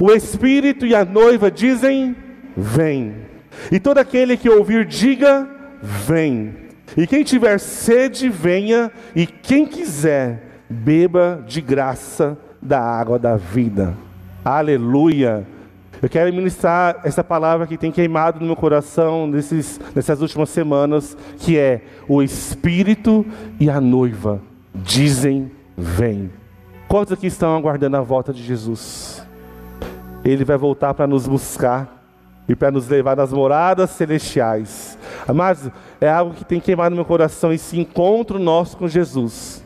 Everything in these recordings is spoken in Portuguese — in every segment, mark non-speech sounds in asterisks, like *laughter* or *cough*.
O Espírito e a noiva dizem: Vem. E todo aquele que ouvir, diga: Vem. E quem tiver sede, venha, e quem quiser, beba de graça da água da vida. Aleluia. Eu quero ministrar essa palavra que tem queimado no meu coração nesses, nessas últimas semanas, que é o Espírito e a noiva dizem: Vem. Quantos aqui estão aguardando a volta de Jesus? Ele vai voltar para nos buscar e para nos levar nas moradas celestiais. Mas é algo que tem queimado no meu coração esse encontro nosso com Jesus.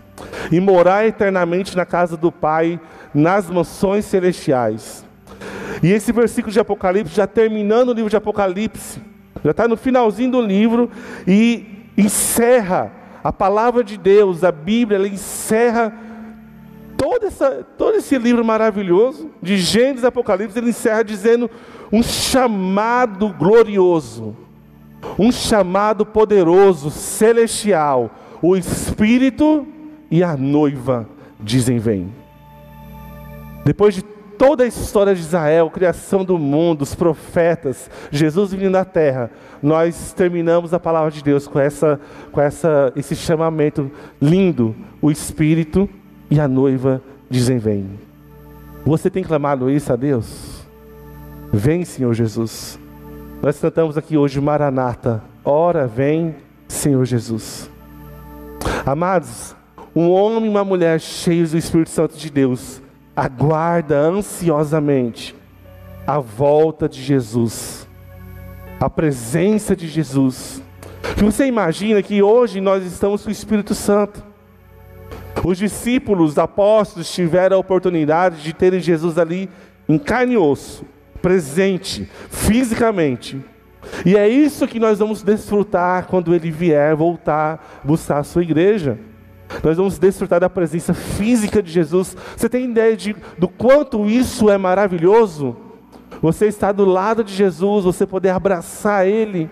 E morar eternamente na casa do Pai, nas mansões celestiais. E esse versículo de Apocalipse, já terminando o livro de Apocalipse, já está no finalzinho do livro e encerra a palavra de Deus, a Bíblia, ela encerra todo, essa, todo esse livro maravilhoso, de Gênesis e Apocalipse, ele encerra dizendo um chamado glorioso, um chamado poderoso, celestial. O Espírito e a noiva dizem: Vem. Depois de toda a história de Israel, criação do mundo, os profetas, Jesus vindo na terra, nós terminamos a palavra de Deus com essa, com essa, esse chamamento lindo. O Espírito e a noiva dizem: Vem. Você tem clamado isso a Deus? Vem, Senhor Jesus. Nós cantamos aqui hoje Maranata. Ora, vem, Senhor Jesus. Amados, um homem e uma mulher cheios do Espírito Santo de Deus aguarda ansiosamente a volta de Jesus, a presença de Jesus. Você imagina que hoje nós estamos com o Espírito Santo. Os discípulos, os apóstolos tiveram a oportunidade de terem Jesus ali em carne e osso, presente, fisicamente. E é isso que nós vamos desfrutar quando ele vier voltar buscar a sua igreja. Nós vamos desfrutar da presença física de Jesus. Você tem ideia de, do quanto isso é maravilhoso? Você está do lado de Jesus, você poder abraçar Ele,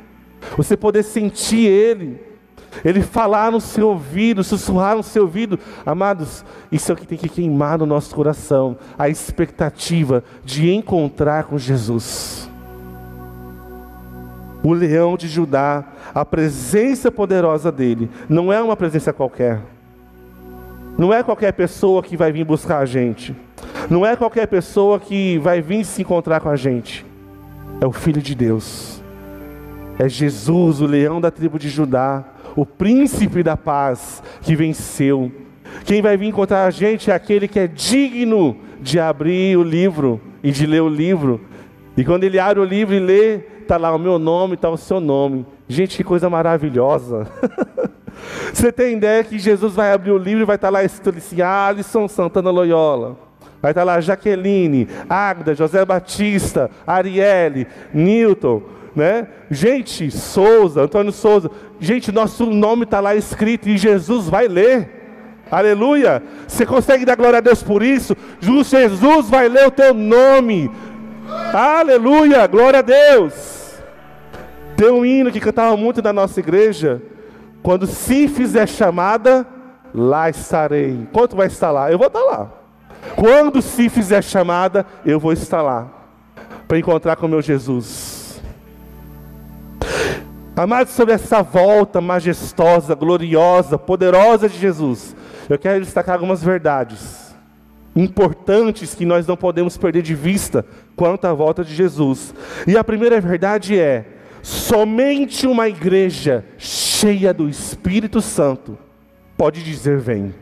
você poder sentir Ele, Ele falar no seu ouvido, sussurrar no seu ouvido. Amados, isso é o que tem que queimar no nosso coração a expectativa de encontrar com Jesus. O leão de Judá, a presença poderosa dele, não é uma presença qualquer. Não é qualquer pessoa que vai vir buscar a gente. Não é qualquer pessoa que vai vir se encontrar com a gente. É o Filho de Deus. É Jesus, o leão da tribo de Judá, o príncipe da paz que venceu. Quem vai vir encontrar a gente é aquele que é digno de abrir o livro e de ler o livro. E quando ele abre o livro e lê, está lá o meu nome, está o seu nome. Gente, que coisa maravilhosa. *laughs* Você tem ideia que Jesus vai abrir o livro e vai estar lá escrito assim, Alisson Santana Loyola. Vai estar lá Jaqueline, Agda, José Batista, Arielle, Newton, né? Gente, Souza, Antônio Souza. Gente, nosso nome está lá escrito e Jesus vai ler. Aleluia. Você consegue dar glória a Deus por isso? Jesus vai ler o teu nome. Aleluia. Glória a Deus. Tem um hino que cantava muito na nossa igreja quando se fizer chamada, lá estarei. Quanto vai estar lá? Eu vou estar lá. Quando se fizer chamada, eu vou estar lá. Para encontrar com meu Jesus. Amados, sobre essa volta majestosa, gloriosa, poderosa de Jesus, eu quero destacar algumas verdades importantes que nós não podemos perder de vista quanto à volta de Jesus. E a primeira verdade é: somente uma igreja cheia do Espírito Santo, pode dizer: Vem.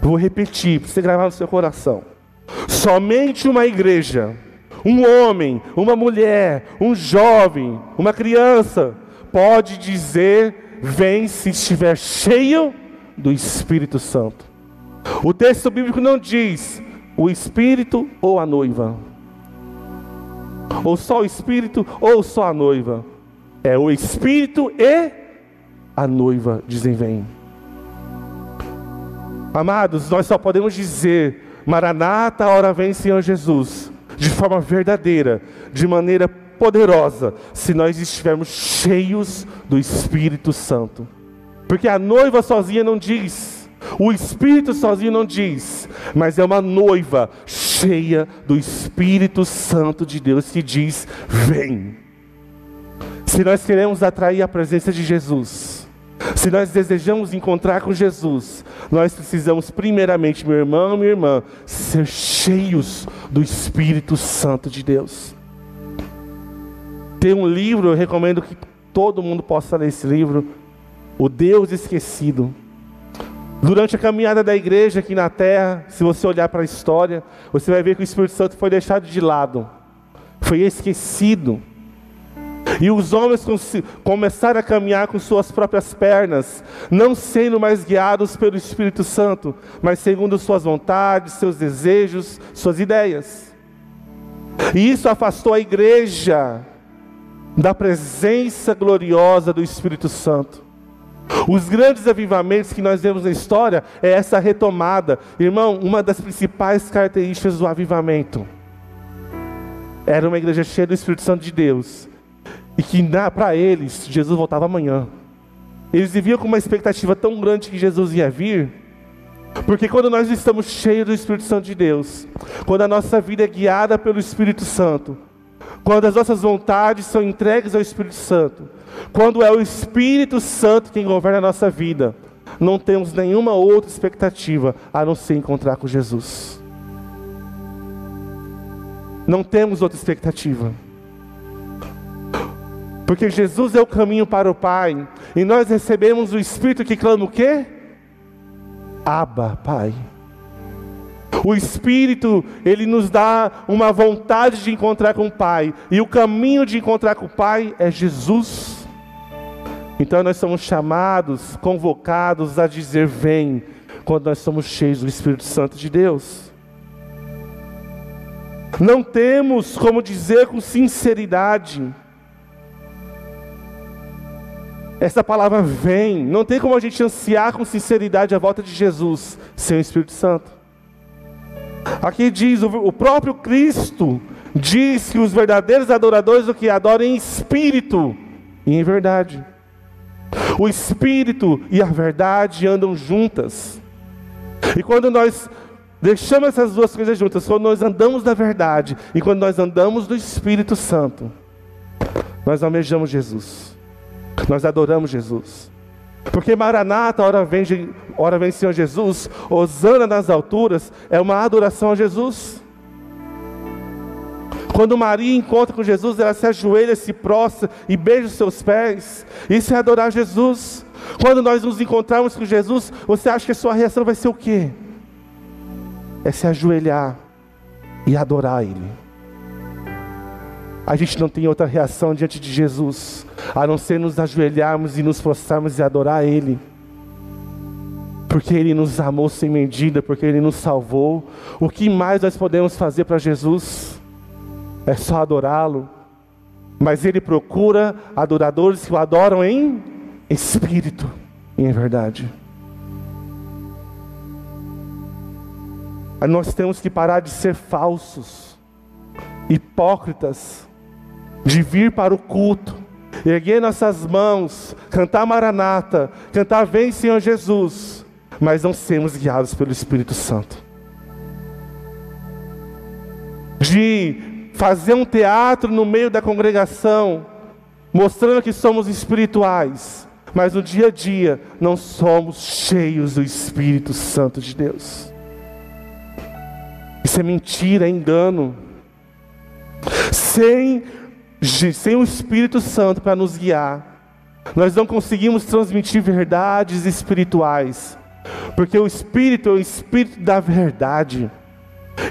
Vou repetir, para você gravar no seu coração. Somente uma igreja, um homem, uma mulher, um jovem, uma criança, pode dizer: Vem se estiver cheio do Espírito Santo. O texto bíblico não diz o Espírito ou a noiva, ou só o Espírito ou só a noiva. É o Espírito e a noiva dizem: Vem. Amados, nós só podemos dizer: Maranata, hora vem, Senhor Jesus, de forma verdadeira, de maneira poderosa, se nós estivermos cheios do Espírito Santo. Porque a noiva sozinha não diz, O Espírito sozinho não diz, mas é uma noiva cheia do Espírito Santo de Deus que diz: Vem. Se nós queremos atrair a presença de Jesus, se nós desejamos encontrar com Jesus, nós precisamos, primeiramente, meu irmão, minha irmã, ser cheios do Espírito Santo de Deus. Tem um livro, eu recomendo que todo mundo possa ler esse livro, O Deus Esquecido. Durante a caminhada da igreja aqui na terra, se você olhar para a história, você vai ver que o Espírito Santo foi deixado de lado, foi esquecido. E os homens começaram a caminhar com suas próprias pernas, não sendo mais guiados pelo Espírito Santo, mas segundo suas vontades, seus desejos, suas ideias. E isso afastou a igreja da presença gloriosa do Espírito Santo. Os grandes avivamentos que nós vemos na história é essa retomada. Irmão, uma das principais características do avivamento era uma igreja cheia do Espírito Santo de Deus. E que para eles, Jesus voltava amanhã. Eles viviam com uma expectativa tão grande que Jesus ia vir. Porque quando nós estamos cheios do Espírito Santo de Deus, quando a nossa vida é guiada pelo Espírito Santo, quando as nossas vontades são entregues ao Espírito Santo, quando é o Espírito Santo quem governa a nossa vida, não temos nenhuma outra expectativa a não ser encontrar com Jesus. Não temos outra expectativa. Porque Jesus é o caminho para o Pai, e nós recebemos o Espírito que clama o quê? Abba, Pai. O Espírito, ele nos dá uma vontade de encontrar com o Pai, e o caminho de encontrar com o Pai é Jesus. Então nós somos chamados, convocados a dizer: Vem, quando nós somos cheios do Espírito Santo de Deus. Não temos como dizer com sinceridade, essa palavra vem, não tem como a gente ansiar com sinceridade a volta de Jesus sem o Espírito Santo. Aqui diz, o próprio Cristo diz que os verdadeiros adoradores o que adoram em espírito e em verdade. O espírito e a verdade andam juntas. E quando nós deixamos essas duas coisas juntas, quando nós andamos da verdade e quando nós andamos do Espírito Santo, nós almejamos Jesus. Nós adoramos Jesus. Porque Maranata, ora vem, ora vem Senhor Jesus, Osana nas alturas, é uma adoração a Jesus. Quando Maria encontra com Jesus, ela se ajoelha, se prostra e beija os seus pés. Isso é adorar Jesus. Quando nós nos encontrarmos com Jesus, você acha que a sua reação vai ser o quê? É se ajoelhar e adorar Ele. A gente não tem outra reação diante de Jesus, a não ser nos ajoelharmos e nos prostrarmos e adorar Ele. Porque Ele nos amou sem medida, porque Ele nos salvou. O que mais nós podemos fazer para Jesus? É só adorá-lo. Mas Ele procura adoradores que o adoram em espírito e em verdade. Nós temos que parar de ser falsos, hipócritas, de vir para o culto, erguer nossas mãos, cantar Maranata, cantar Vem Senhor Jesus, mas não sermos guiados pelo Espírito Santo. De fazer um teatro no meio da congregação, mostrando que somos espirituais, mas no dia a dia não somos cheios do Espírito Santo de Deus. Isso é mentira, é engano. Sem sem o Espírito Santo para nos guiar, nós não conseguimos transmitir verdades espirituais, porque o Espírito é o Espírito da verdade.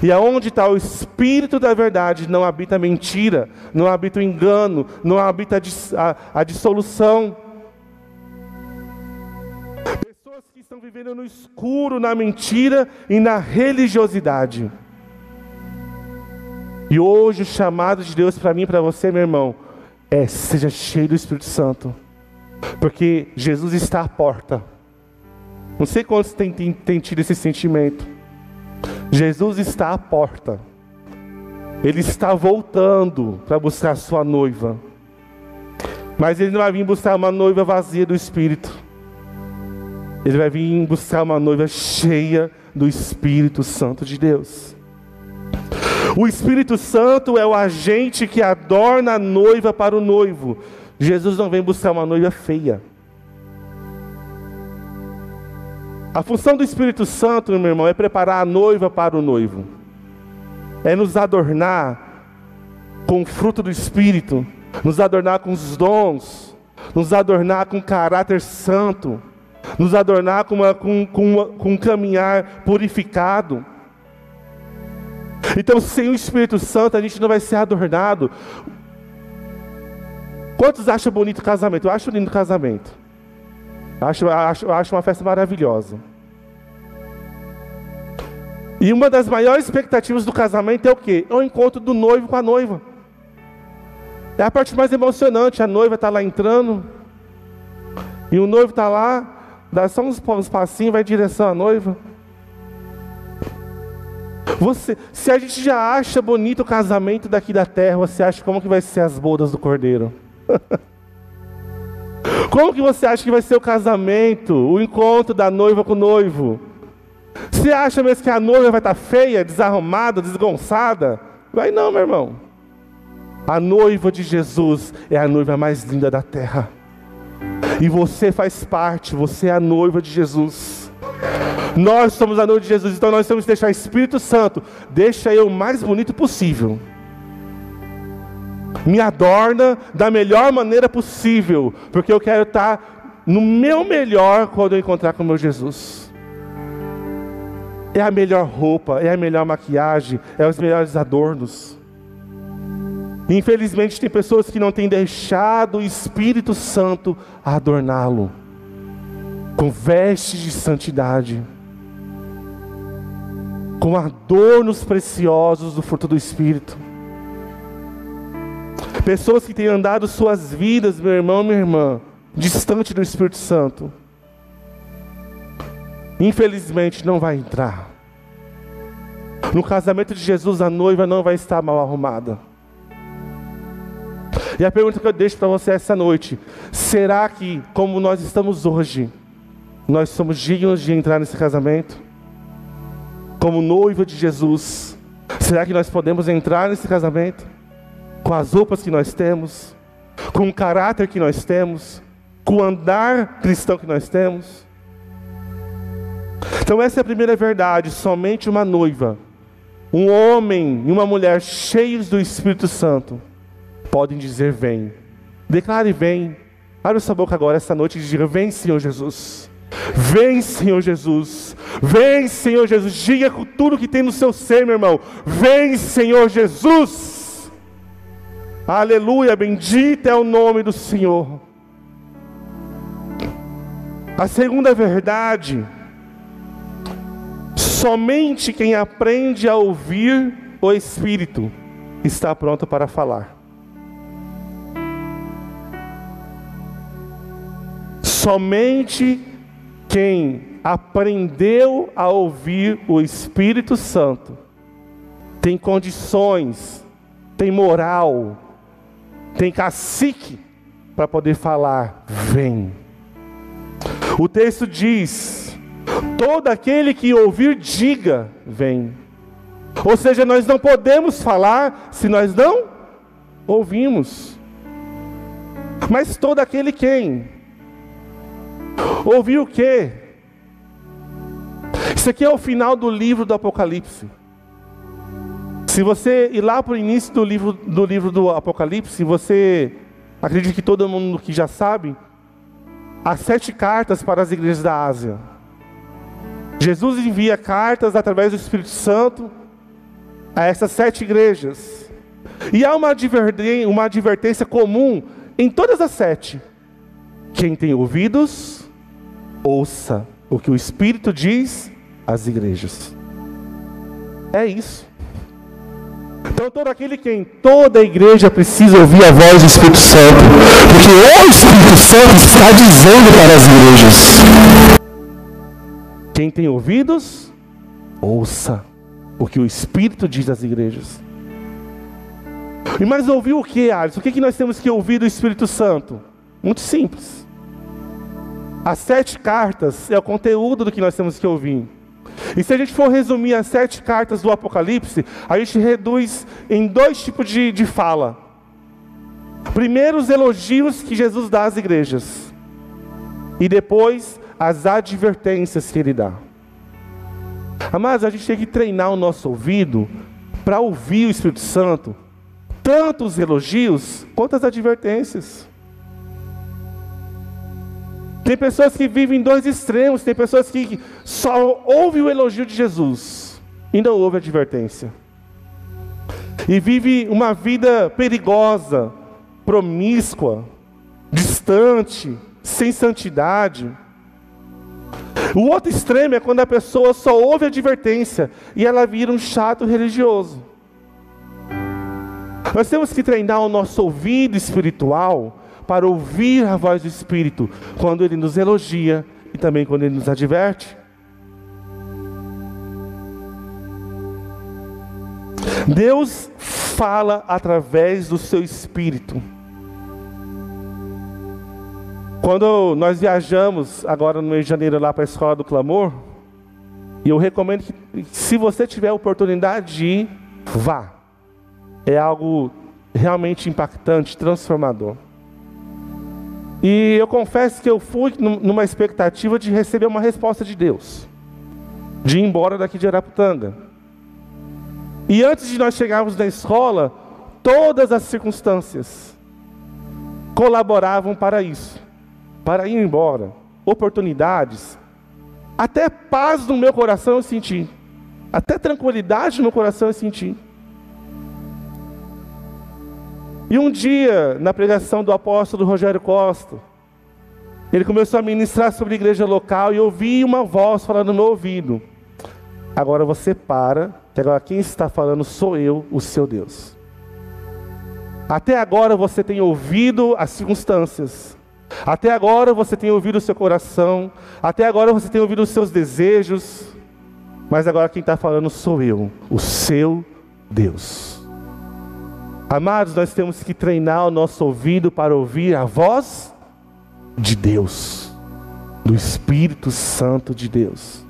E aonde está o Espírito da verdade, não habita mentira, não habita o engano, não habita a, a, dissolução. Pessoas que estão vivendo no escuro, na mentira e na religiosidade. E hoje o chamado de Deus para mim e para você, meu irmão, é seja cheio do Espírito Santo. Porque Jesus está à porta. Não sei quantos têm, têm tido esse sentimento. Jesus está à porta. Ele está voltando para buscar sua noiva. Mas ele não vai vir buscar uma noiva vazia do Espírito. Ele vai vir buscar uma noiva cheia do Espírito Santo de Deus. O Espírito Santo é o agente que adorna a noiva para o noivo. Jesus não vem buscar uma noiva feia. A função do Espírito Santo, meu irmão, é preparar a noiva para o noivo, é nos adornar com o fruto do Espírito, nos adornar com os dons, nos adornar com caráter santo, nos adornar com, uma, com, com, uma, com um caminhar purificado. Então, sem o Espírito Santo, a gente não vai ser adornado. Quantos acham bonito o casamento? Eu acho lindo o casamento. Acho, acho, acho uma festa maravilhosa. E uma das maiores expectativas do casamento é o quê? É o encontro do noivo com a noiva. É a parte mais emocionante. A noiva está lá entrando. E o noivo está lá, dá só uns, uns passinhos, vai em direção à noiva. Você, se a gente já acha bonito o casamento daqui da terra, você acha como que vai ser as bodas do cordeiro? *laughs* Como que você acha que vai ser o casamento, o encontro da noiva com o noivo? Você acha mesmo que a noiva vai estar feia, desarrumada, desgonçada? Vai não, meu irmão. A noiva de Jesus é a noiva mais linda da terra. E você faz parte, você é a noiva de Jesus. Nós somos a noiva de Jesus, então nós temos que deixar o Espírito Santo, deixa eu o mais bonito possível me adorna da melhor maneira possível, porque eu quero estar no meu melhor quando eu encontrar com o meu Jesus. É a melhor roupa, é a melhor maquiagem, é os melhores adornos. Infelizmente, tem pessoas que não têm deixado o Espírito Santo adorná-lo com vestes de santidade, com adornos preciosos do fruto do Espírito. Pessoas que têm andado suas vidas, meu irmão, minha irmã, distante do Espírito Santo. Infelizmente não vai entrar. No casamento de Jesus, a noiva não vai estar mal arrumada. E a pergunta que eu deixo para você essa noite: será que, como nós estamos hoje, nós somos dignos de entrar nesse casamento? Como noiva de Jesus, será que nós podemos entrar nesse casamento? com as roupas que nós temos, com o caráter que nós temos, com o andar cristão que nós temos. Então, essa é a primeira verdade: somente uma noiva, um homem e uma mulher cheios do Espírito Santo podem dizer: Vem. Declare: Vem. Abre sua boca agora, essa noite, e diga: Vem, Senhor Jesus. Vem, Senhor Jesus. Vem, Senhor Jesus. Diga com tudo que tem no seu ser, meu irmão. Vem, Senhor Jesus. Aleluia, bendito é o nome do Senhor. A segunda verdade, somente quem aprende a ouvir o Espírito está pronto para falar. Somente quem aprendeu a ouvir o Espírito Santo tem condições, tem moral, tem cacique para poder falar: vem. O texto diz: todo aquele que ouvir, diga: vem. Ou seja, nós não podemos falar se nós não ouvimos. Mas todo aquele quem? Ouvir o quê? Isso aqui é o final do livro do Apocalipse. Se você ir lá para o início do livro, do livro do Apocalipse, você acredita que todo mundo que já sabe, há sete cartas para as igrejas da Ásia. Jesus envia cartas através do Espírito Santo a essas sete igrejas. E há uma uma advertência comum em todas as sete. Quem tem ouvidos, ouça o que o Espírito diz às igrejas. É isso. Então todo aquele que em toda a igreja precisa ouvir a voz do Espírito Santo, porque o Espírito Santo está dizendo para as igrejas. Quem tem ouvidos, ouça o que o Espírito diz às igrejas. E mais ouvir o que, Alisson? O que, que nós temos que ouvir do Espírito Santo? Muito simples. As sete cartas é o conteúdo do que nós temos que ouvir. E se a gente for resumir as sete cartas do Apocalipse, a gente reduz em dois tipos de, de fala. Primeiro, os elogios que Jesus dá às igrejas, e depois, as advertências que ele dá. Amados, a gente tem que treinar o nosso ouvido para ouvir o Espírito Santo, tanto os elogios quanto as advertências. Tem pessoas que vivem em dois extremos, tem pessoas que só ouvem o elogio de Jesus e não ouvem a advertência. E vive uma vida perigosa, promíscua, distante, sem santidade. O outro extremo é quando a pessoa só ouve a advertência e ela vira um chato religioso. Nós temos que treinar o nosso ouvido espiritual para ouvir a voz do Espírito quando ele nos elogia e também quando ele nos adverte. Deus fala através do seu Espírito. Quando nós viajamos agora no mês de janeiro lá para a escola do clamor, e eu recomendo que se você tiver a oportunidade de ir, vá. É algo realmente impactante, transformador. E eu confesso que eu fui numa expectativa de receber uma resposta de Deus, de ir embora daqui de Araputanga. E antes de nós chegarmos na escola, todas as circunstâncias colaboravam para isso, para ir embora, oportunidades, até paz no meu coração eu senti, até tranquilidade no meu coração eu senti. E um dia, na pregação do apóstolo Rogério Costa, ele começou a ministrar sobre a igreja local e eu ouvi uma voz falando no meu ouvido: Agora você para, que agora quem está falando sou eu, o seu Deus. Até agora você tem ouvido as circunstâncias, até agora você tem ouvido o seu coração, até agora você tem ouvido os seus desejos, mas agora quem está falando sou eu, o seu Deus. Amados, nós temos que treinar o nosso ouvido para ouvir a voz de Deus, do Espírito Santo de Deus.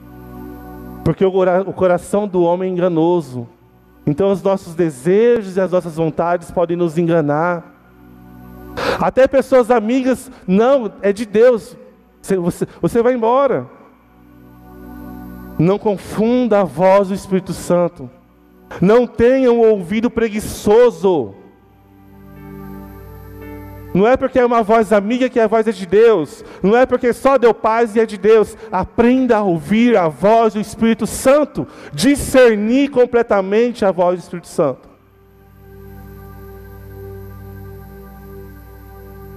Porque o coração do homem é enganoso. Então os nossos desejos e as nossas vontades podem nos enganar. Até pessoas amigas, não, é de Deus. Você, você, você vai embora. Não confunda a voz do Espírito Santo. Não tenha um ouvido preguiçoso. Não é porque é uma voz amiga que a voz é de Deus. Não é porque só deu paz e é de Deus. Aprenda a ouvir a voz do Espírito Santo. Discernir completamente a voz do Espírito Santo.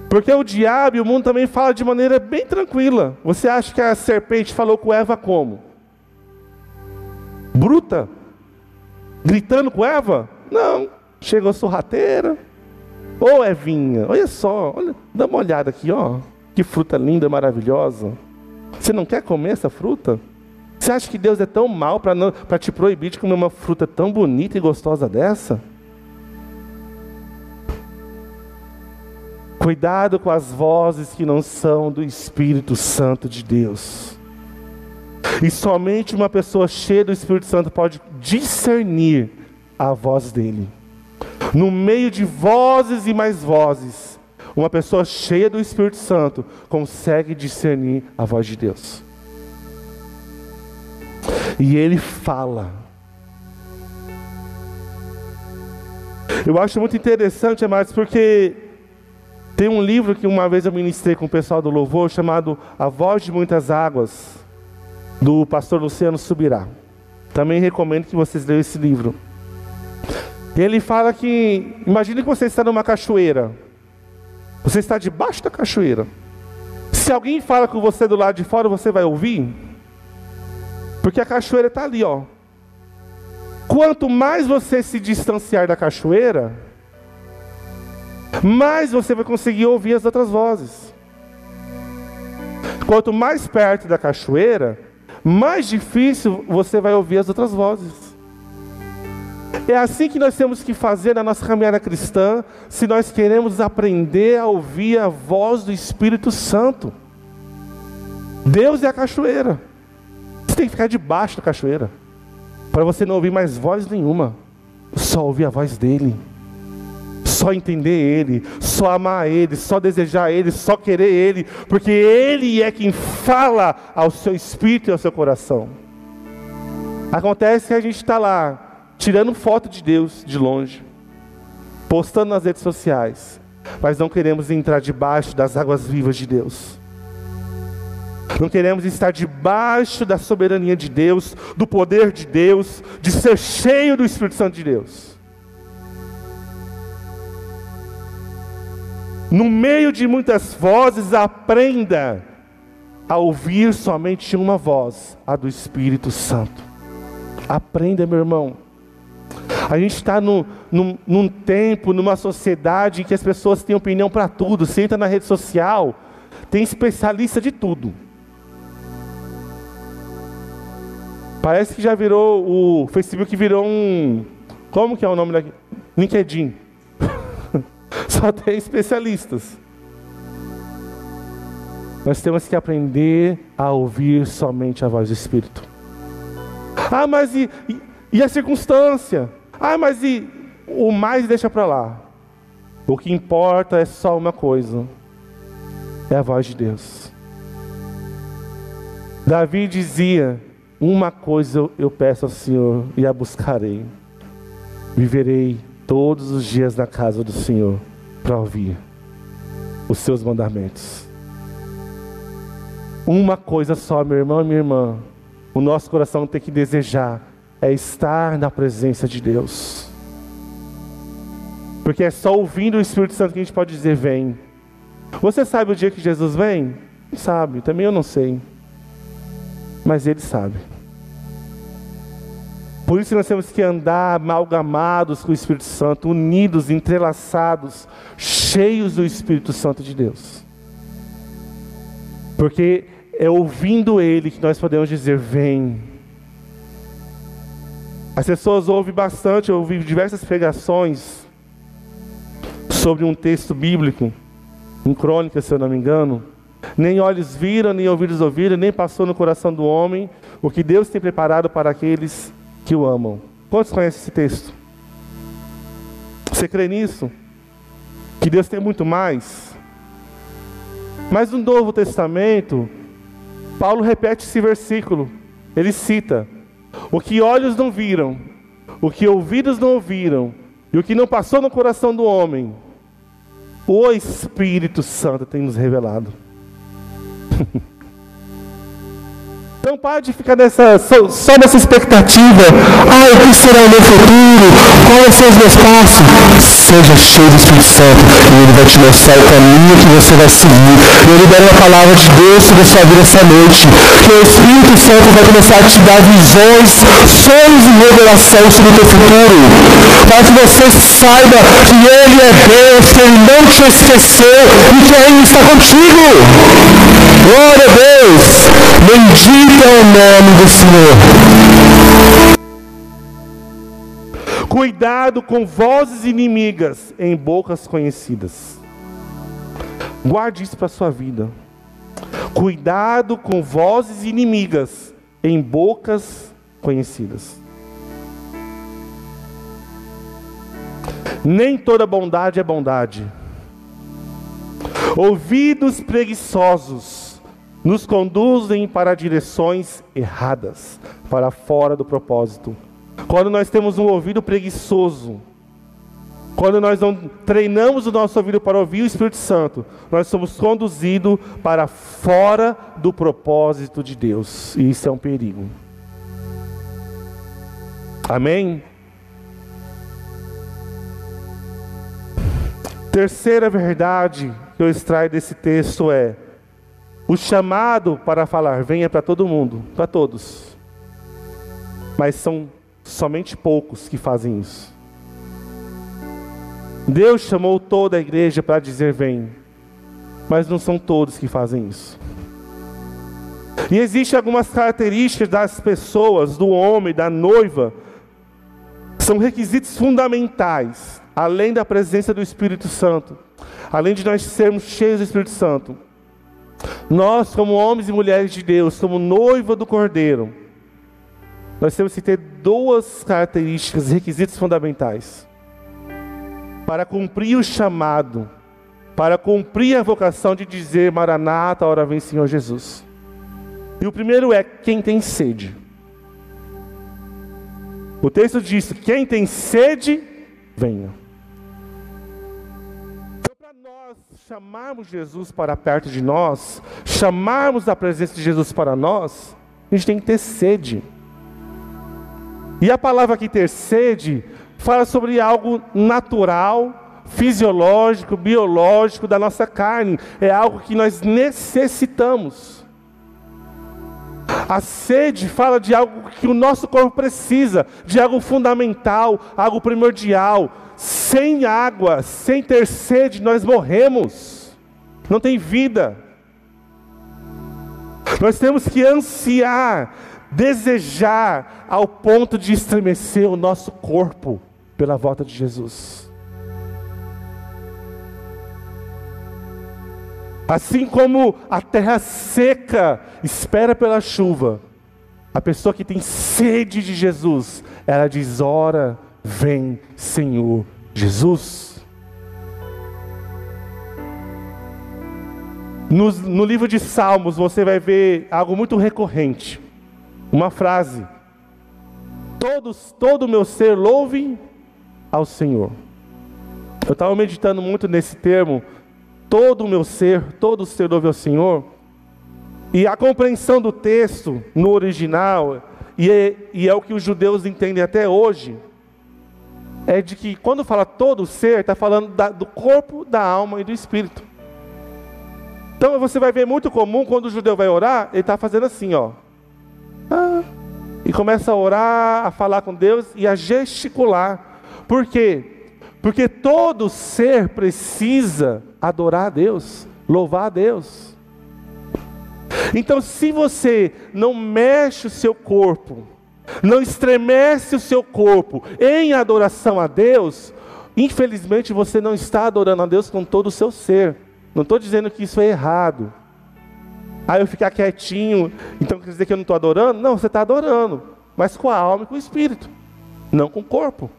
Porque o diabo e o mundo também fala de maneira bem tranquila. Você acha que a serpente falou com Eva como? Bruta? Gritando com Eva? Não, chegou sorrateira. Ô Evinha, olha só, olha, dá uma olhada aqui, ó. Que fruta linda, maravilhosa. Você não quer comer essa fruta? Você acha que Deus é tão mal para te proibir de comer uma fruta tão bonita e gostosa dessa? Cuidado com as vozes que não são do Espírito Santo de Deus. E somente uma pessoa cheia do Espírito Santo pode discernir a voz dele. No meio de vozes e mais vozes, uma pessoa cheia do Espírito Santo consegue discernir a voz de Deus. E ele fala. Eu acho muito interessante, amados, porque tem um livro que uma vez eu ministrei com o pessoal do louvor chamado A Voz de Muitas Águas do pastor Luciano Subirá. Também recomendo que vocês leiam esse livro. Ele fala que, imagine que você está numa cachoeira. Você está debaixo da cachoeira. Se alguém fala com você do lado de fora, você vai ouvir? Porque a cachoeira está ali, ó. Quanto mais você se distanciar da cachoeira, mais você vai conseguir ouvir as outras vozes. Quanto mais perto da cachoeira, mais difícil você vai ouvir as outras vozes. É assim que nós temos que fazer na nossa caminhada cristã, se nós queremos aprender a ouvir a voz do Espírito Santo. Deus é a cachoeira. Você tem que ficar debaixo da cachoeira. Para você não ouvir mais voz nenhuma. Só ouvir a voz dele. Só entender ele. Só amar ele. Só desejar ele. Só querer ele. Porque ele é quem fala ao seu espírito e ao seu coração. Acontece que a gente está lá, tirando foto de Deus de longe. Postando nas redes sociais. Mas não queremos entrar debaixo das águas vivas de Deus. Não queremos estar debaixo da soberania de Deus, do poder de Deus, de ser cheio do Espírito Santo de Deus. No meio de muitas vozes, aprenda a ouvir somente uma voz, a do Espírito Santo. Aprenda, meu irmão. A gente está num, num, tempo, numa sociedade em que as pessoas têm opinião para tudo. Você entra na rede social, tem especialista de tudo. Parece que já virou o Facebook virou um como que é o nome daqui? LinkedIn. *laughs* Só tem especialistas. Nós temos que aprender a ouvir somente a voz do Espírito. Ah, mas e, e, e a circunstância? Ah, mas e o mais deixa para lá. O que importa é só uma coisa: é a voz de Deus. Davi dizia: uma coisa eu peço ao Senhor e a buscarei. Viverei todos os dias na casa do Senhor para ouvir os seus mandamentos. Uma coisa só, meu irmão e minha irmã, o nosso coração tem que desejar é estar na presença de Deus. Porque é só ouvindo o Espírito Santo que a gente pode dizer: Vem. Você sabe o dia que Jesus vem? Sabe, também eu não sei mas Ele sabe. Por isso nós temos que andar amalgamados com o Espírito Santo, unidos, entrelaçados, cheios do Espírito Santo de Deus. Porque é ouvindo Ele que nós podemos dizer: Vem. As pessoas ouvem bastante, eu ouvi diversas pregações sobre um texto bíblico, em crônica, se eu não me engano nem olhos viram, nem ouvidos ouviram, nem passou no coração do homem o que Deus tem preparado para aqueles que o amam. Quantos conhecem esse texto? Você crê nisso? Que Deus tem muito mais? Mas no Novo Testamento, Paulo repete esse versículo. Ele cita: O que olhos não viram, o que ouvidos não ouviram, e o que não passou no coração do homem, o Espírito Santo tem nos revelado. *laughs* Então pare de ficar nessa, só, só, nessa expectativa. Ah, o que será o meu futuro? Quais são os meus passos? Seja cheio do Espírito Santo e Ele vai te mostrar o caminho que você vai seguir. Eu libero a palavra de Deus sobre a sua vida essa noite. Que o Espírito Santo vai começar a te dar visões, sonhos e revelação sobre o teu futuro. Para que você saiba que Ele é Deus, que Ele não te esqueceu e que Ele está contigo. Glória a Deus. Bendito é o nome do Senhor. Cuidado com vozes inimigas em bocas conhecidas. Guarde isso para sua vida. Cuidado com vozes inimigas em bocas conhecidas. Nem toda bondade é bondade. Ouvidos preguiçosos nos conduzem para direções erradas, para fora do propósito. Quando nós temos um ouvido preguiçoso, quando nós não treinamos o nosso ouvido para ouvir o Espírito Santo, nós somos conduzidos para fora do propósito de Deus, e isso é um perigo. Amém? Terceira verdade que eu extraio desse texto é: o chamado para falar venha para todo mundo, para todos. Mas são somente poucos que fazem isso. Deus chamou toda a igreja para dizer vem, mas não são todos que fazem isso. E existem algumas características das pessoas, do homem, da noiva, são requisitos fundamentais, além da presença do Espírito Santo, além de nós sermos cheios do Espírito Santo Nós, como homens e mulheres de Deus, como noiva do Cordeiro, nós temos que ter duas características, requisitos fundamentais. Para cumprir o chamado, para cumprir a vocação de dizer Maranata, hora vem Senhor Jesus. E o primeiro é quem tem sede. O texto diz: quem tem sede, venha. Chamarmos Jesus para perto de nós, chamarmos a presença de Jesus para nós, a gente tem que ter sede. E a palavra aqui ter sede fala sobre algo natural, fisiológico, biológico da nossa carne. É algo que nós necessitamos. A sede fala de algo que o nosso corpo precisa, de algo fundamental, algo primordial. Sem água, sem ter sede, nós morremos. Não tem vida. Nós temos que ansiar, desejar ao ponto de estremecer o nosso corpo pela volta de Jesus. Assim como a terra seca espera pela chuva, a pessoa que tem sede de Jesus, ela diz: Ora, vem, Senhor Jesus. No, no livro de Salmos, você vai ver algo muito recorrente. Uma frase: Todos, todo o meu ser louve ao Senhor. Eu estava meditando muito nesse termo todo o meu ser, todo o ser ouve ao Senhor. E a compreensão do texto no original, e é, e é o que os judeus entendem até hoje, é de que quando fala todo ser, está falando da, do corpo, da alma e do espírito. Então você vai ver muito comum quando o judeu vai orar, ele está fazendo assim, ó. Ah, e começa a orar, a falar com Deus e a gesticular. Por quê? Porque todo ser precisa adorar a Deus, louvar a Deus. Então, se você não mexe o seu corpo, não estremece o seu corpo em adoração a Deus, infelizmente você não está adorando a Deus com todo o seu ser. Não estou dizendo que isso é errado. Aí eu ficar quietinho, então quer dizer que eu não estou adorando? Não, você está adorando, mas com a alma e com o espírito, não com o corpo.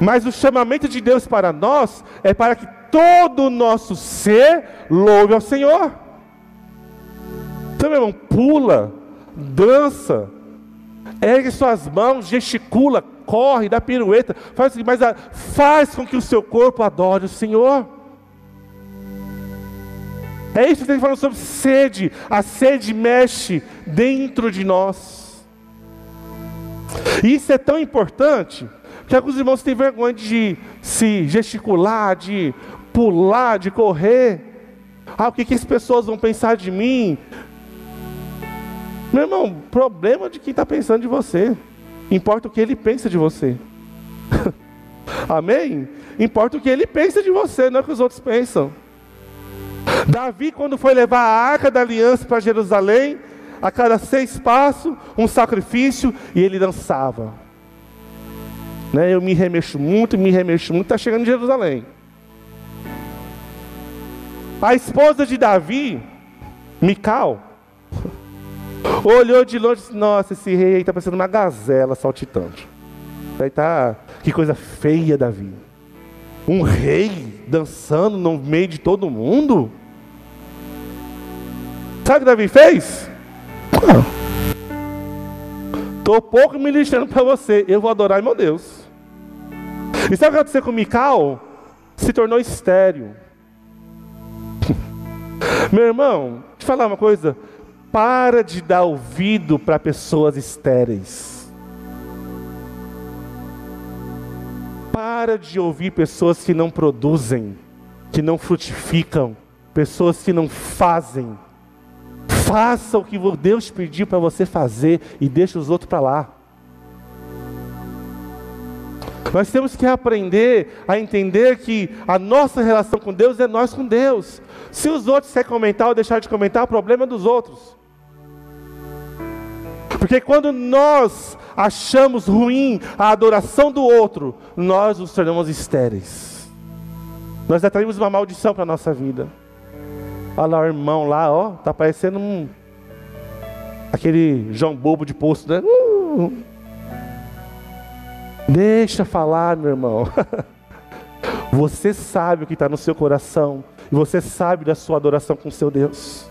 Mas o chamamento de Deus para nós é para que todo o nosso ser louve ao Senhor. Então, meu irmão, pula, dança, ergue suas mãos, gesticula, corre, dá pirueta, faz, mas faz com que o seu corpo adore o Senhor. É isso que tem falando sobre sede. A sede mexe dentro de nós. E isso é tão importante que alguns irmãos têm vergonha de se gesticular, de pular, de correr. Ah, o que, que as pessoas vão pensar de mim? Meu irmão, problema de quem está pensando de você. Importa o que ele pensa de você. *laughs* Amém? Importa o que ele pensa de você, não é o que os outros pensam. Davi, quando foi levar a arca da aliança para Jerusalém, a cada seis passos, um sacrifício, e ele dançava. Né? Eu me remexo muito, me remexo muito, está chegando em Jerusalém. A esposa de Davi, Mical, olhou de longe e disse, nossa, esse rei aí está parecendo uma gazela saltitante. Aí tá, que coisa feia, Davi. Um rei dançando no meio de todo mundo. Sabe o que Davi fez? Estou pouco me lixando para você. Eu vou adorar meu Deus. E sabe o que aconteceu com Mical? Se tornou estéreo. *laughs* Meu irmão, te falar uma coisa. Para de dar ouvido para pessoas estéreis. Para de ouvir pessoas que não produzem, que não frutificam, pessoas que não fazem. Faça o que Deus pediu para você fazer e deixe os outros para lá. Nós temos que aprender a entender que a nossa relação com Deus é nós com Deus. Se os outros querem comentar ou deixar de comentar, o problema é dos outros. Porque quando nós achamos ruim a adoração do outro, nós nos tornamos estéreis. Nós atraímos uma maldição para a nossa vida. Olha lá o irmão lá, ó, tá parecendo um aquele João Bobo de posto, né? Uh! Deixa falar, meu irmão. *laughs* Você sabe o que está no seu coração. E você sabe da sua adoração com seu Deus.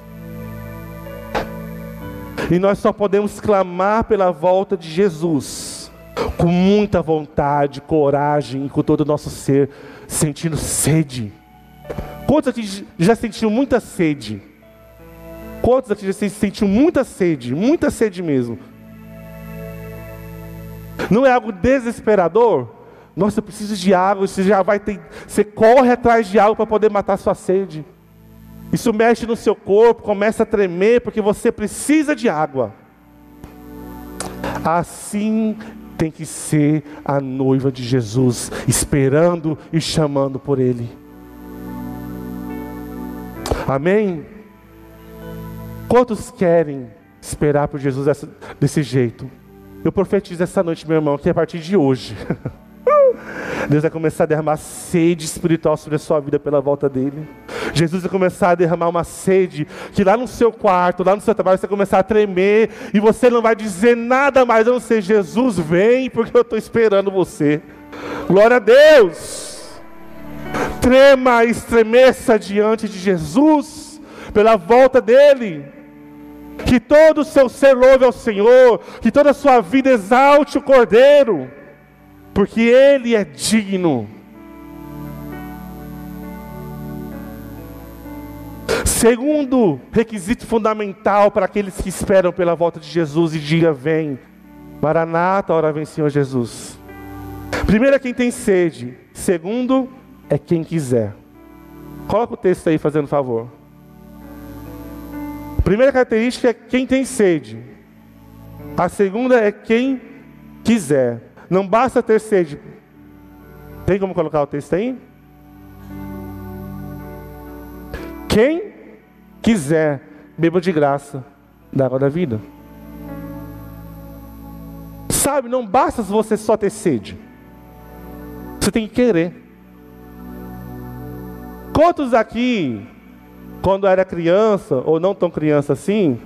E nós só podemos clamar pela volta de Jesus com muita vontade, coragem e com todo o nosso ser, sentindo sede. Quantos aqui já sentiram muita sede? Quantos aqui já sentiram muita sede? Muita sede mesmo. Não é algo desesperador? Nossa, eu preciso de água, você já vai ter. Você corre atrás de água para poder matar sua sede. Isso mexe no seu corpo, começa a tremer, porque você precisa de água. Assim tem que ser a noiva de Jesus, esperando e chamando por Ele. Amém? Quantos querem esperar por Jesus dessa, desse jeito? Eu profetizo essa noite, meu irmão, que a partir de hoje. *laughs* Deus vai começar a derramar sede espiritual sobre a sua vida pela volta dele. Jesus vai começar a derramar uma sede que lá no seu quarto, lá no seu trabalho, você vai começar a tremer e você não vai dizer nada mais a não ser Jesus, vem, porque eu estou esperando você. Glória a Deus! Trema, estremeça diante de Jesus pela volta dele. Que todo o seu ser louve ao Senhor, que toda a sua vida exalte o Cordeiro porque Ele é digno. Segundo requisito fundamental para aqueles que esperam pela volta de Jesus e diga: Vem, Maranata, hora vem Senhor Jesus. Primeiro é quem tem sede, segundo é quem quiser. Coloca o texto aí, fazendo favor. primeira característica é quem tem sede. A segunda é quem quiser. Não basta ter sede. Tem como colocar o texto aí? Quem quiser, beba de graça da água da vida. Sabe, não basta você só ter sede. Você tem que querer. Quantos aqui, quando era criança, ou não tão criança assim,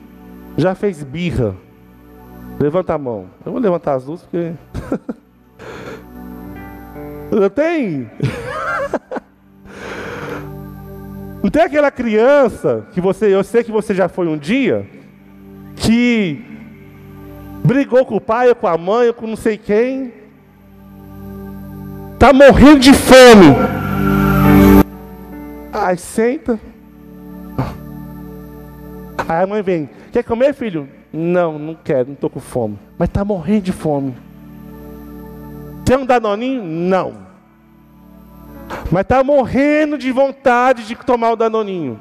já fez birra? Levanta a mão. Eu vou levantar as duas porque. *laughs* Não tem? *laughs* Não tem aquela criança que você, eu sei que você já foi um dia, que brigou com o pai, ou com a mãe, ou com não sei quem, tá morrendo de fome. Ai, senta. Aí a mãe vem, quer comer, filho? Não, não quero, não estou com fome. Mas está morrendo de fome. Tem um danoninho? Não. Mas está morrendo de vontade de tomar o danoninho.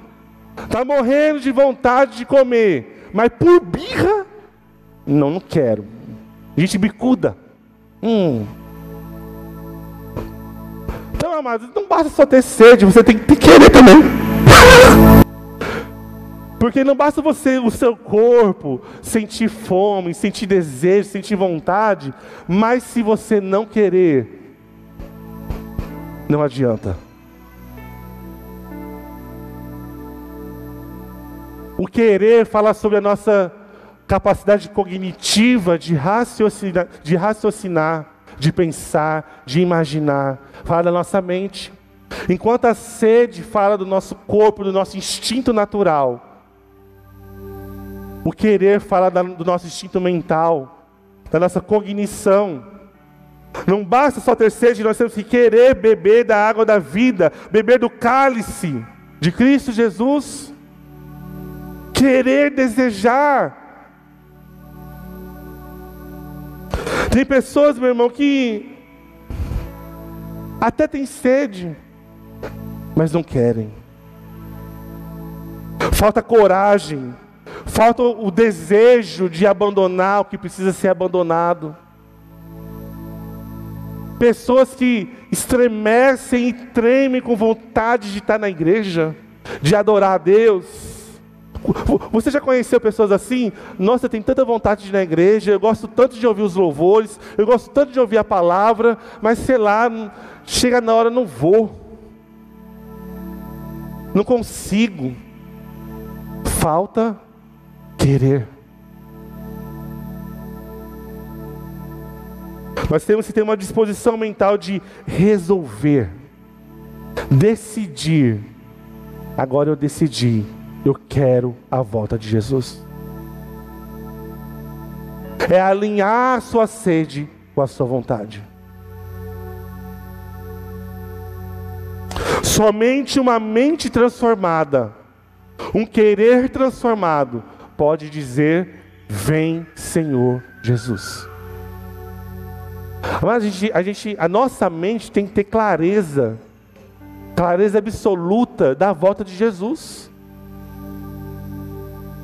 Está morrendo de vontade de comer. Mas por birra? Não, não quero. Gente bicuda. Hum. Então, amados, não basta só ter sede, você tem que querer também. Porque não basta você, o seu corpo, sentir fome, sentir desejo, sentir vontade, mas se você não querer, não adianta. O querer fala sobre a nossa capacidade cognitiva de raciocinar, de raciocinar, de pensar, de imaginar. Fala da nossa mente. Enquanto a sede fala do nosso corpo, do nosso instinto natural. O querer fala do nosso instinto mental, da nossa cognição. Não basta só ter sede, nós temos que querer beber da água da vida, beber do cálice de Cristo Jesus. Querer, desejar. Tem pessoas, meu irmão, que até têm sede, mas não querem. Falta coragem falta o desejo de abandonar o que precisa ser abandonado. Pessoas que estremecem e tremem com vontade de estar na igreja, de adorar a Deus. Você já conheceu pessoas assim? Nossa, tenho tanta vontade de ir na igreja, eu gosto tanto de ouvir os louvores, eu gosto tanto de ouvir a palavra, mas sei lá, chega na hora não vou. Não consigo. Falta querer. Nós temos que ter uma disposição mental de resolver, decidir. Agora eu decidi, eu quero a volta de Jesus. É alinhar a sua sede com a sua vontade. Somente uma mente transformada, um querer transformado, pode dizer: Vem, Senhor Jesus. Mas a gente, a gente, a nossa mente tem que ter clareza, clareza absoluta da volta de Jesus.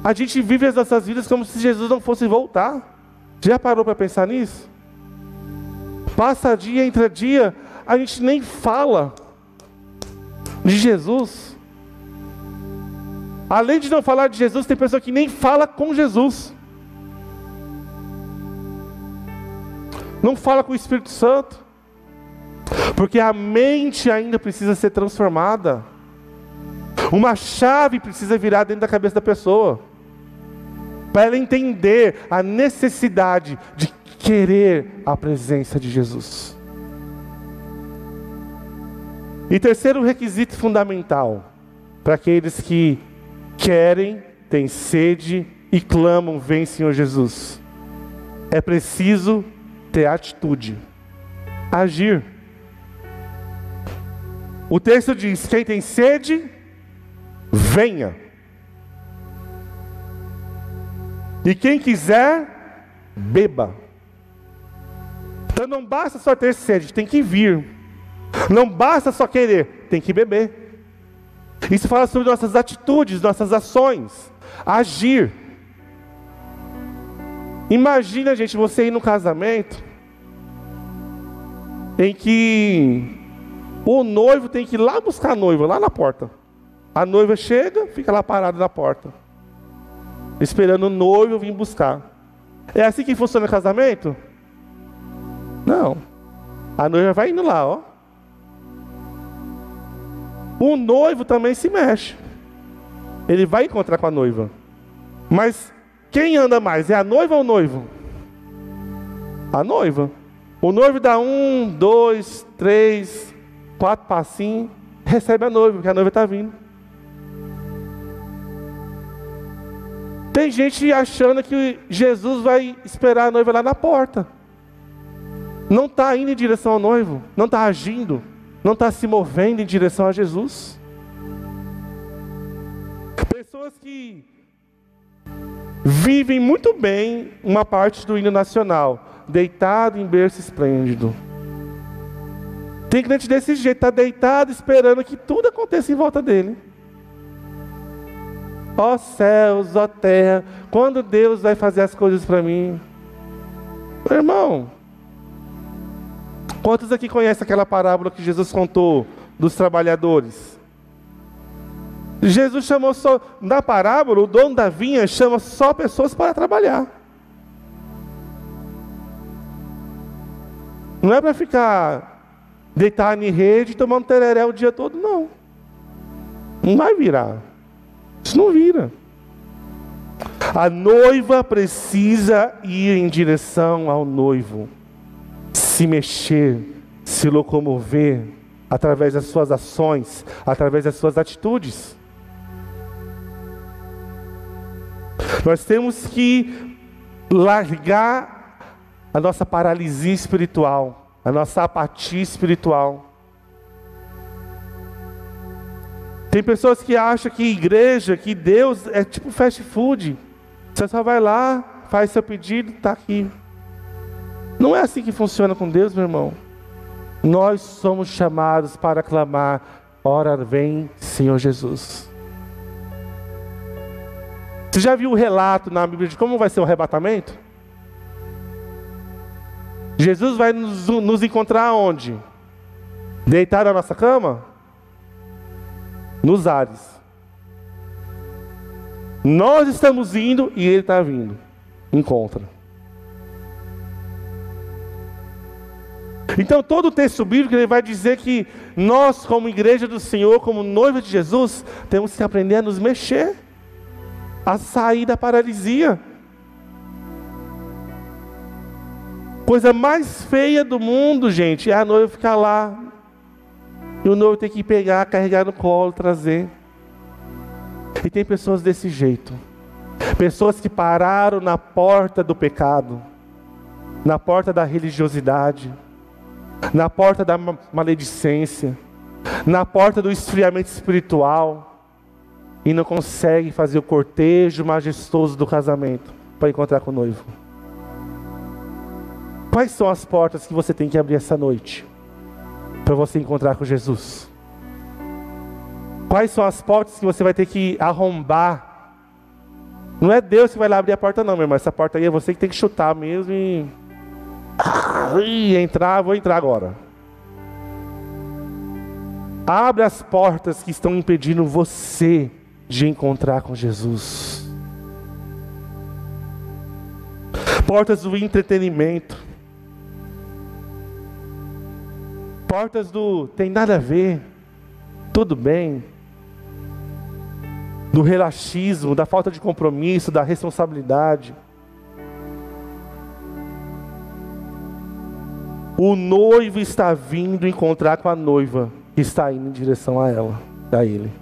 A gente vive as nossas vidas como se Jesus não fosse voltar. Já parou para pensar nisso? Passa dia, entra dia, a gente nem fala de Jesus. Além de não falar de Jesus, tem pessoa que nem fala com Jesus. Não fala com o Espírito Santo. Porque a mente ainda precisa ser transformada. Uma chave precisa virar dentro da cabeça da pessoa. Para ela entender a necessidade de querer a presença de Jesus. E terceiro requisito fundamental para aqueles que querem, têm sede e clamam: Vem, Senhor Jesus. É preciso ter atitude, agir. O texto diz: quem tem sede, venha. E quem quiser, beba. Então não basta só ter sede, tem que vir. Não basta só querer, tem que beber. Isso fala sobre nossas atitudes, nossas ações, agir. Imagina, gente, você ir no casamento em que o noivo tem que ir lá buscar a noiva, lá na porta. A noiva chega, fica lá parada na porta, esperando o noivo vir buscar. É assim que funciona o casamento? Não. A noiva vai indo lá, ó. O noivo também se mexe. Ele vai encontrar com a noiva. Mas quem anda mais? É a noiva ou o noivo? A noiva. O noivo dá um, dois, três, quatro passinhos, recebe a noiva, porque a noiva está vindo. Tem gente achando que Jesus vai esperar a noiva lá na porta. Não está indo em direção ao noivo, não está agindo, não está se movendo em direção a Jesus. Pessoas que vivem muito bem uma parte do hino nacional, deitado em berço esplêndido. Tem crente desse jeito, está deitado esperando que tudo aconteça em volta dele. Ó céus, ó terra, quando Deus vai fazer as coisas para mim? Meu irmão, quantos aqui conhecem aquela parábola que Jesus contou dos trabalhadores? Jesus chamou só, na parábola, o dono da vinha chama só pessoas para trabalhar. Não é para ficar deitado em rede tomando tereré o dia todo, não. Não vai virar. Isso não vira. A noiva precisa ir em direção ao noivo, se mexer, se locomover, através das suas ações, através das suas atitudes. Nós temos que largar a nossa paralisia espiritual, a nossa apatia espiritual. Tem pessoas que acham que igreja, que Deus é tipo fast food. Você só vai lá, faz seu pedido, está aqui. Não é assim que funciona com Deus, meu irmão. Nós somos chamados para clamar: Ora vem, Senhor Jesus. Você já viu o relato na Bíblia de como vai ser o arrebatamento? Jesus vai nos, nos encontrar onde? Deitado na nossa cama? Nos ares. Nós estamos indo e Ele está vindo. Encontra. Então, todo o texto bíblico ele vai dizer que nós, como igreja do Senhor, como noiva de Jesus, temos que aprender a nos mexer, a sair da paralisia. Coisa mais feia do mundo, gente, é a noiva ficar lá e o noivo ter que pegar, carregar no colo, trazer. E tem pessoas desse jeito. Pessoas que pararam na porta do pecado, na porta da religiosidade, na porta da maledicência, na porta do esfriamento espiritual, e não conseguem fazer o cortejo majestoso do casamento para encontrar com o noivo. Quais são as portas que você tem que abrir essa noite para você encontrar com Jesus? Quais são as portas que você vai ter que arrombar não é Deus que vai lá abrir a porta, não, meu irmão. Essa porta aí é você que tem que chutar mesmo e. *laughs* e entrar, vou entrar agora. Abre as portas que estão impedindo você de encontrar com Jesus. Portas do entretenimento. Portas do tem nada a ver. Tudo bem do relaxismo, da falta de compromisso, da responsabilidade. O noivo está vindo encontrar com a noiva que está indo em direção a ela, a ele.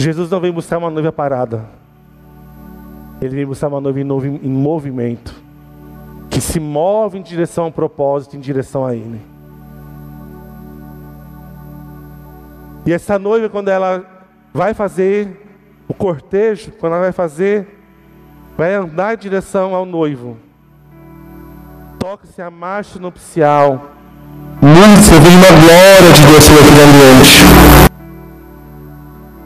Jesus não vem buscar uma noiva parada. Ele vem buscar uma noiva em movimento, que se move em direção ao propósito, em direção a ele. E essa noiva, quando ela vai fazer o cortejo, quando ela vai fazer, vai andar em direção ao noivo. Toca-se a marcha nupcial. Nisso vem uma glória de Deus sobre aquele ambiente.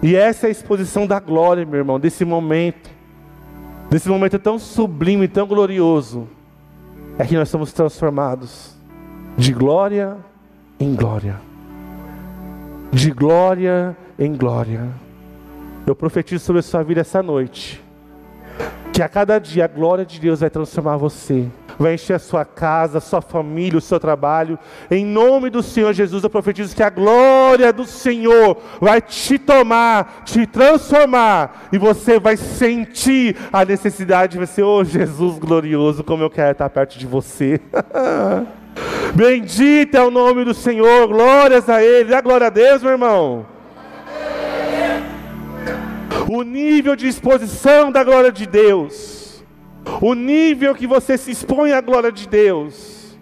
E essa é a exposição da glória, meu irmão, desse momento. Desse momento tão sublime, tão glorioso. É que nós somos transformados de glória em glória. De glória em glória. Eu profetizo sobre a sua vida essa noite. Que a cada dia a glória de Deus vai transformar você. Vai encher a sua casa, a sua família, o seu trabalho. Em nome do Senhor Jesus, eu profetizo que a glória do Senhor vai te tomar, te transformar. E você vai sentir a necessidade de você, oh Jesus glorioso, como eu quero estar perto de você. *laughs* Bendito é o nome do Senhor, glórias a Ele. Dá glória a Deus, meu irmão o nível de exposição da glória de Deus, o nível que você se expõe à glória de Deus,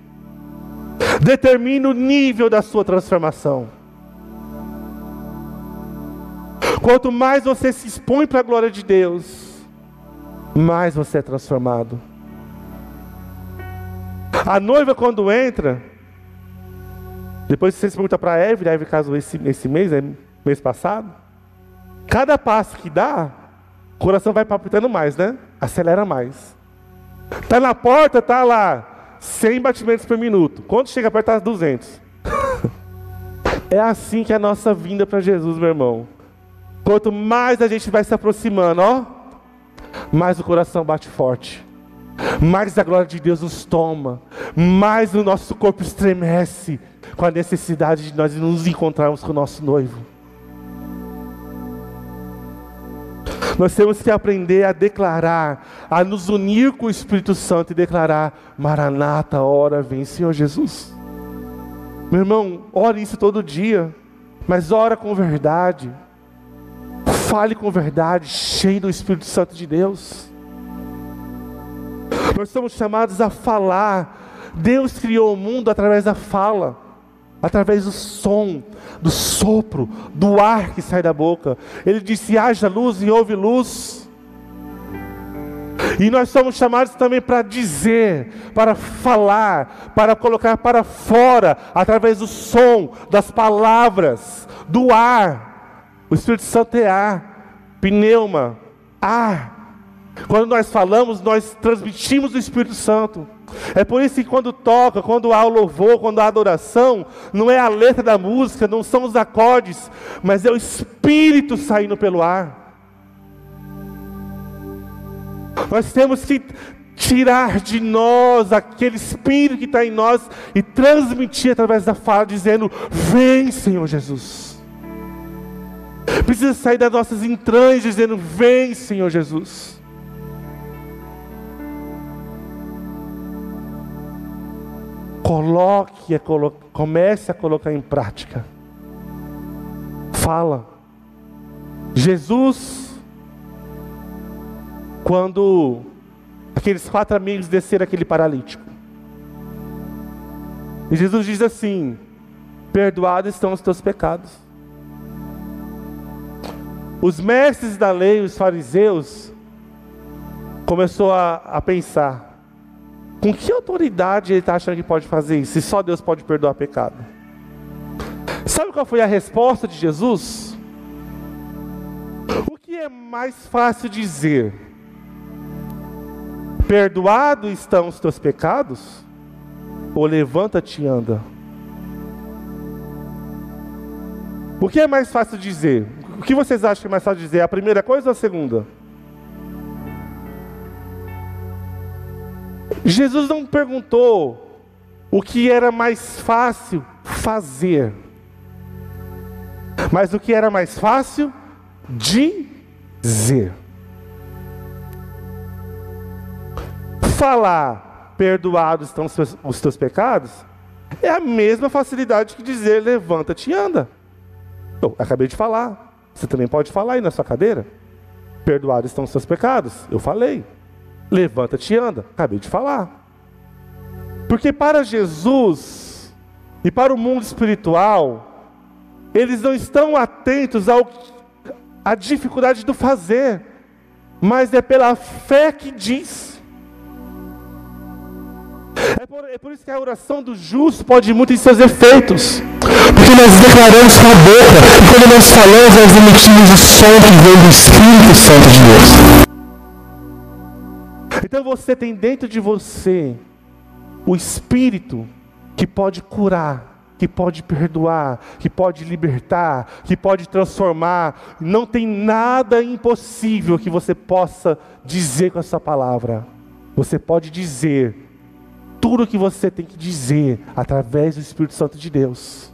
determina o nível da sua transformação. Quanto mais você se expõe para a glória de Deus, mais você é transformado. A noiva, quando entra, depois você se pergunta para a Eve, a Eve casou esse, esse mês, né, mês passado. Cada passo que dá, o coração vai palpitando mais, né? Acelera mais. Tá na porta, tá lá 100 batimentos por minuto. Quando chega perto, tá 200. *laughs* é assim que é a nossa vinda para Jesus, meu irmão. Quanto mais a gente vai se aproximando, ó, mais o coração bate forte. Mais a glória de Deus nos toma, mais o nosso corpo estremece com a necessidade de nós nos encontrarmos com o nosso noivo. Nós temos que aprender a declarar, a nos unir com o Espírito Santo e declarar: Maranata, hora vem, Senhor Jesus. Meu irmão, ore isso todo dia, mas ora com verdade. Fale com verdade, cheio do Espírito Santo de Deus. Nós somos chamados a falar. Deus criou o mundo através da fala através do som, do sopro, do ar que sai da boca. Ele disse: haja luz e houve luz. E nós somos chamados também para dizer, para falar, para colocar para fora, através do som, das palavras, do ar. O Espírito Santo é ar, pneuma, ar. Quando nós falamos, nós transmitimos o Espírito Santo. É por isso que quando toca, quando há o louvor, quando há adoração, não é a letra da música, não são os acordes, mas é o Espírito saindo pelo ar. Nós temos que tirar de nós aquele espírito que está em nós e transmitir através da fala, dizendo: Vem, Senhor Jesus. Precisa sair das nossas entranhas dizendo: Vem, Senhor Jesus. Coloque, comece a colocar em prática. Fala. Jesus, quando aqueles quatro amigos desceram aquele paralítico, e Jesus diz assim: Perdoados estão os teus pecados. Os mestres da lei, os fariseus, começou a, a pensar: com que autoridade ele está achando que pode fazer isso? Se só Deus pode perdoar pecado. Sabe qual foi a resposta de Jesus? O que é mais fácil dizer? Perdoado estão os teus pecados? Ou levanta-te e anda? O que é mais fácil dizer? O que vocês acham que é mais fácil dizer? A primeira coisa ou a segunda? Jesus não perguntou o que era mais fácil fazer, mas o que era mais fácil dizer. Falar, perdoados estão os teus pecados, é a mesma facilidade que dizer levanta-te e anda. Eu acabei de falar. Você também pode falar aí na sua cadeira. Perdoados estão os seus pecados. Eu falei. Levanta-te e anda. Acabei de falar. Porque para Jesus e para o mundo espiritual, eles não estão atentos ao, à dificuldade do fazer, mas é pela fé que diz. É por, é por, isso que a oração do justo pode muito em seus efeitos. Porque nós declaramos com a boca, e quando nós falamos, nós emitimos o som que vem do Espírito Santo de Deus. Então você tem dentro de você o Espírito que pode curar, que pode perdoar, que pode libertar, que pode transformar. Não tem nada impossível que você possa dizer com essa palavra. Você pode dizer tudo o que você tem que dizer através do Espírito Santo de Deus.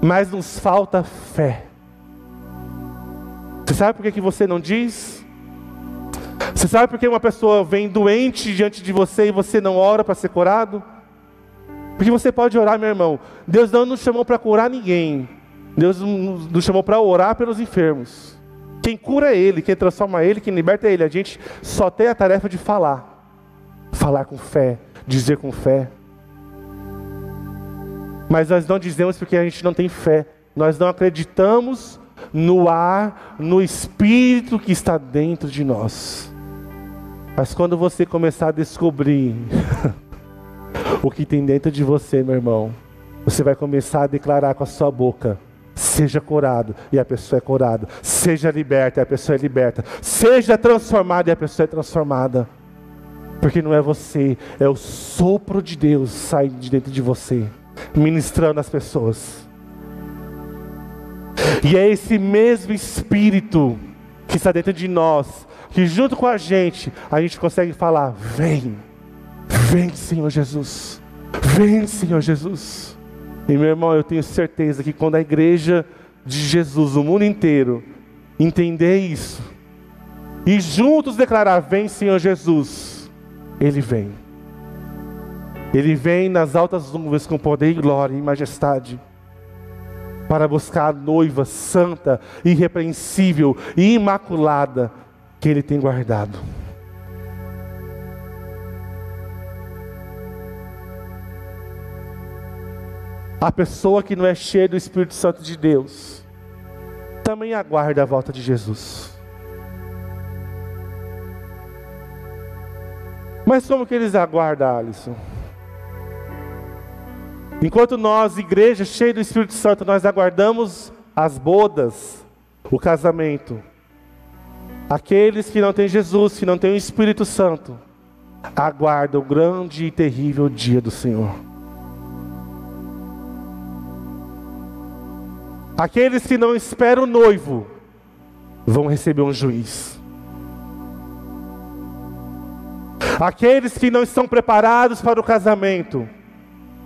Mas nos falta fé. Você sabe por que, você não diz? Você sabe por que uma pessoa vem doente diante de você e você não ora para ser curado? Porque você pode orar, meu irmão. Deus não nos chamou para curar ninguém. Deus nos chamou para orar pelos enfermos. Quem cura é Ele, quem transforma é Ele, quem liberta é Ele. A gente só tem a tarefa de falar falar com fé, dizer com fé. Mas nós não dizemos porque a gente não tem fé. Nós não acreditamos no ar, no espírito que está dentro de nós. Mas quando você começar a descobrir *laughs* o que tem dentro de você, meu irmão, você vai começar a declarar com a sua boca: seja curado e a pessoa é curada, seja liberta e a pessoa é liberta, seja transformada e a pessoa é transformada. Porque não é você, é o sopro de Deus saindo de dentro de você, ministrando as pessoas. E é esse mesmo Espírito que está dentro de nós, que junto com a gente, a gente consegue falar: Vem, vem, Senhor Jesus, vem, Senhor Jesus. E meu irmão, eu tenho certeza que quando a igreja de Jesus, o mundo inteiro, entender isso, e juntos declarar: Vem, Senhor Jesus ele vem. Ele vem nas altas nuvens com poder e glória e majestade para buscar a noiva santa, irrepreensível e imaculada que ele tem guardado. A pessoa que não é cheia do Espírito Santo de Deus também aguarda a volta de Jesus. Mas como que eles aguardam, Alisson? Enquanto nós, igreja cheia do Espírito Santo, nós aguardamos as bodas, o casamento. Aqueles que não têm Jesus, que não têm o Espírito Santo, aguardam o grande e terrível dia do Senhor. Aqueles que não esperam o noivo, vão receber um juiz. Aqueles que não estão preparados para o casamento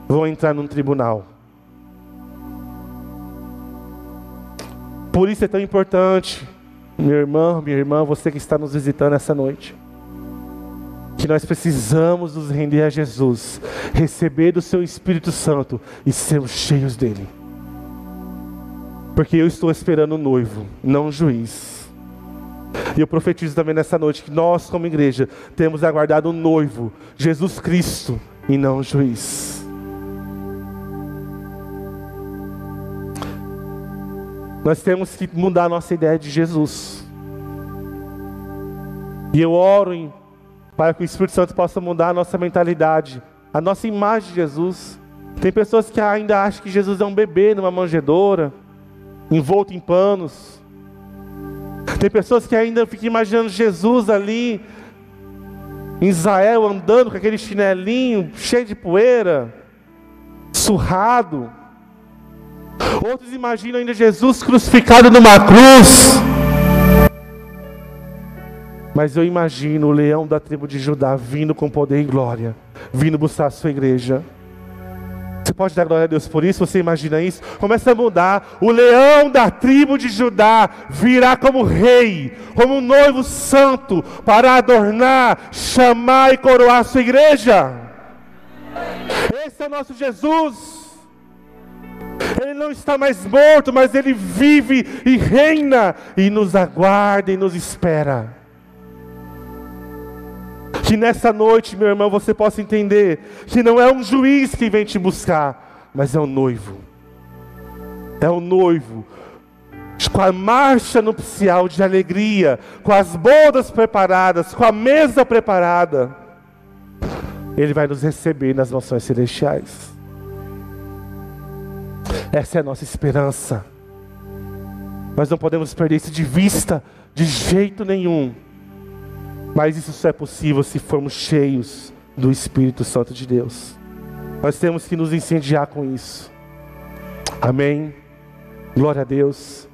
vão entrar num tribunal. Por isso é tão importante, meu irmão, minha irmã, você que está nos visitando essa noite, que nós precisamos nos render a Jesus, receber do Seu Espírito Santo e sermos cheios dele. Porque eu estou esperando o noivo, não o juiz. E eu profetizo também nessa noite que nós, como igreja, temos aguardado o noivo, Jesus Cristo, e não o juiz. Nós temos que mudar a nossa ideia de Jesus. E eu oro em, para que o Espírito Santo possa mudar a nossa mentalidade, a nossa imagem de Jesus. Tem pessoas que ainda acham que Jesus é um bebê numa manjedoura, envolto em panos. Tem pessoas que ainda ficam imaginando Jesus ali em Israel andando com aquele chinelinho cheio de poeira, surrado. Outros imaginam ainda Jesus crucificado numa cruz. Mas eu imagino o leão da tribo de Judá vindo com poder e glória, vindo buscar a sua igreja. Você pode dar glória a Deus por isso? Você imagina isso? Começa a mudar. O leão da tribo de Judá virá como rei, como um noivo santo, para adornar, chamar e coroar a sua igreja. Esse é o nosso Jesus. Ele não está mais morto, mas ele vive e reina e nos aguarda e nos espera. Que nessa noite, meu irmão, você possa entender que não é um juiz que vem te buscar, mas é o um noivo. É o um noivo com a marcha nupcial de alegria, com as bodas preparadas, com a mesa preparada. Ele vai nos receber nas mansões celestiais. Essa é a nossa esperança. Nós não podemos perder isso de vista de jeito nenhum. Mas isso só é possível se formos cheios do Espírito Santo de Deus. Nós temos que nos incendiar com isso. Amém. Glória a Deus.